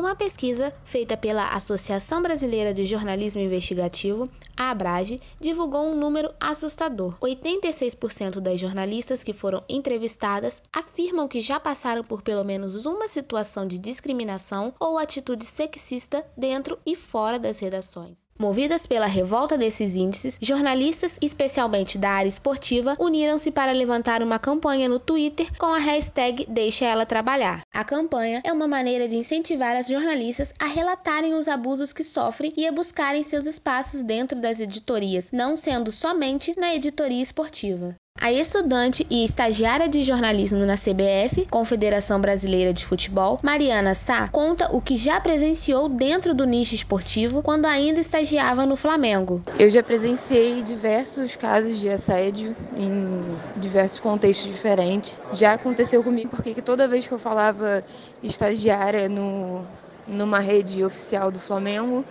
Uma pesquisa feita pela Associação Brasileira de Jornalismo Investigativo, a Abrage, divulgou um número assustador. 86% das jornalistas que foram entrevistadas afirmam que já passaram por pelo menos uma situação de discriminação ou atitude sexista dentro e fora das redações. Movidas pela revolta desses índices, jornalistas, especialmente da área esportiva, uniram-se para levantar uma campanha no Twitter com a hashtag Deixa Ela Trabalhar. A campanha é uma maneira de incentivar as jornalistas a relatarem os abusos que sofrem e a buscarem seus espaços dentro das editorias, não sendo somente na editoria esportiva. A estudante e estagiária de jornalismo na CBF, Confederação Brasileira de Futebol, Mariana Sá, conta o que já presenciou dentro do nicho esportivo quando ainda estagiava no Flamengo. Eu já presenciei diversos casos de assédio em diversos contextos diferentes. Já aconteceu comigo porque toda vez que eu falava estagiária no, numa rede oficial do Flamengo,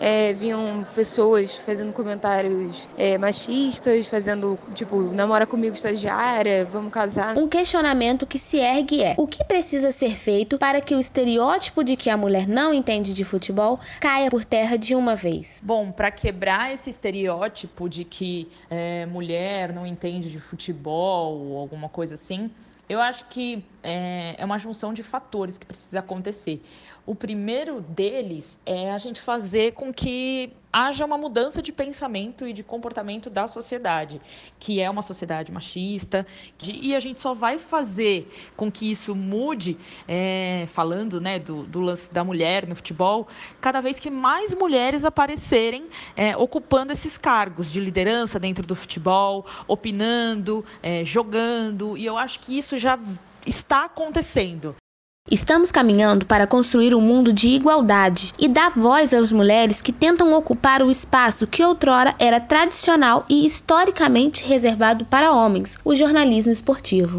é, vinham pessoas fazendo comentários é, machistas, fazendo, tipo, namora comigo estagiária, vamos casar. Um questionamento que se ergue é: o que precisa ser feito para que o estereótipo de que a mulher não entende de futebol caia por terra de uma vez? Bom, para quebrar esse estereótipo de que é, mulher não entende de futebol ou alguma coisa assim, eu acho que é, é, uma junção de fatores que precisa acontecer. O primeiro deles é a gente fazer com que haja uma mudança de pensamento e de comportamento da sociedade, que é uma sociedade machista, e a gente só vai fazer com que isso mude, é, falando né, do, do, lance da mulher no futebol, cada vez que mais mulheres aparecerem é, ocupando esses cargos de liderança dentro do futebol, opinando, é, jogando, e eu acho que isso já está acontecendo. Estamos caminhando para construir um mundo de igualdade e dar voz às mulheres que tentam ocupar o espaço que outrora era tradicional e historicamente reservado para homens, o jornalismo esportivo.